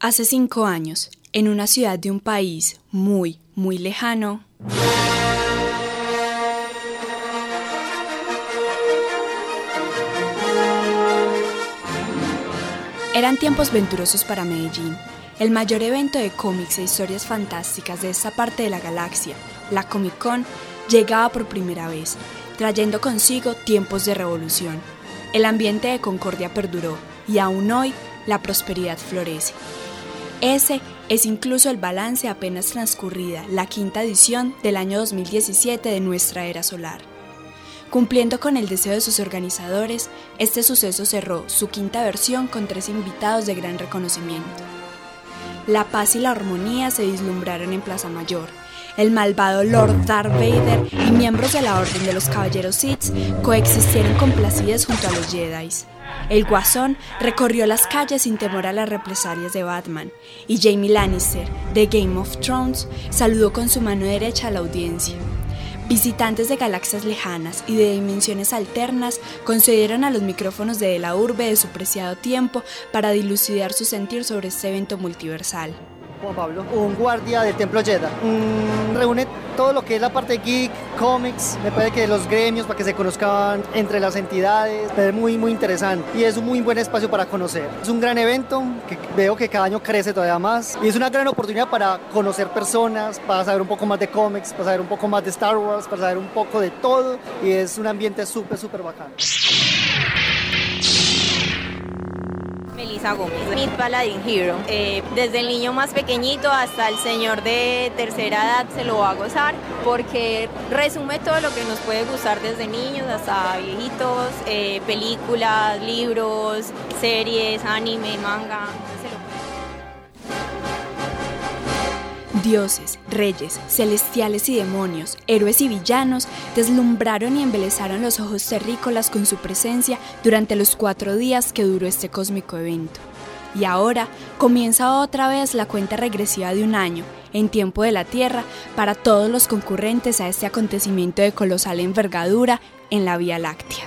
Hace cinco años, en una ciudad de un país muy, muy lejano, eran tiempos venturosos para Medellín. El mayor evento de cómics e historias fantásticas de esta parte de la galaxia, la Comic Con, llegaba por primera vez, trayendo consigo tiempos de revolución. El ambiente de concordia perduró y aún hoy la prosperidad florece. Ese es incluso el balance apenas transcurrida, la quinta edición del año 2017 de nuestra era solar. Cumpliendo con el deseo de sus organizadores, este suceso cerró su quinta versión con tres invitados de gran reconocimiento. La paz y la armonía se vislumbraron en Plaza Mayor. El malvado Lord Darth Vader y miembros de la Orden de los Caballeros Sith coexistieron complacidos junto a los Jedi. El Guasón recorrió las calles sin temor a las represalias de Batman, y Jamie Lannister, de Game of Thrones, saludó con su mano derecha a la audiencia. Visitantes de galaxias lejanas y de dimensiones alternas concedieron a los micrófonos de la urbe de su preciado tiempo para dilucidar su sentir sobre este evento multiversal. Juan Pablo, un guardia del Templo Jedi. Mm, reúne todo lo que es la parte geek, cómics, me parece que los gremios para que se conozcan entre las entidades, es muy muy interesante y es un muy buen espacio para conocer. Es un gran evento que veo que cada año crece todavía más y es una gran oportunidad para conocer personas, para saber un poco más de cómics, para saber un poco más de Star Wars, para saber un poco de todo y es un ambiente súper súper bacán. Melissa Gómez, Mid Paladin Hero. Eh, desde el niño más pequeñito hasta el señor de tercera edad se lo va a gozar porque resume todo lo que nos puede gustar desde niños hasta viejitos, eh, películas, libros, series, anime, manga. Dioses, reyes, celestiales y demonios, héroes y villanos deslumbraron y embelezaron los ojos terrícolas con su presencia durante los cuatro días que duró este cósmico evento. Y ahora comienza otra vez la cuenta regresiva de un año, en tiempo de la Tierra, para todos los concurrentes a este acontecimiento de colosal envergadura en la Vía Láctea.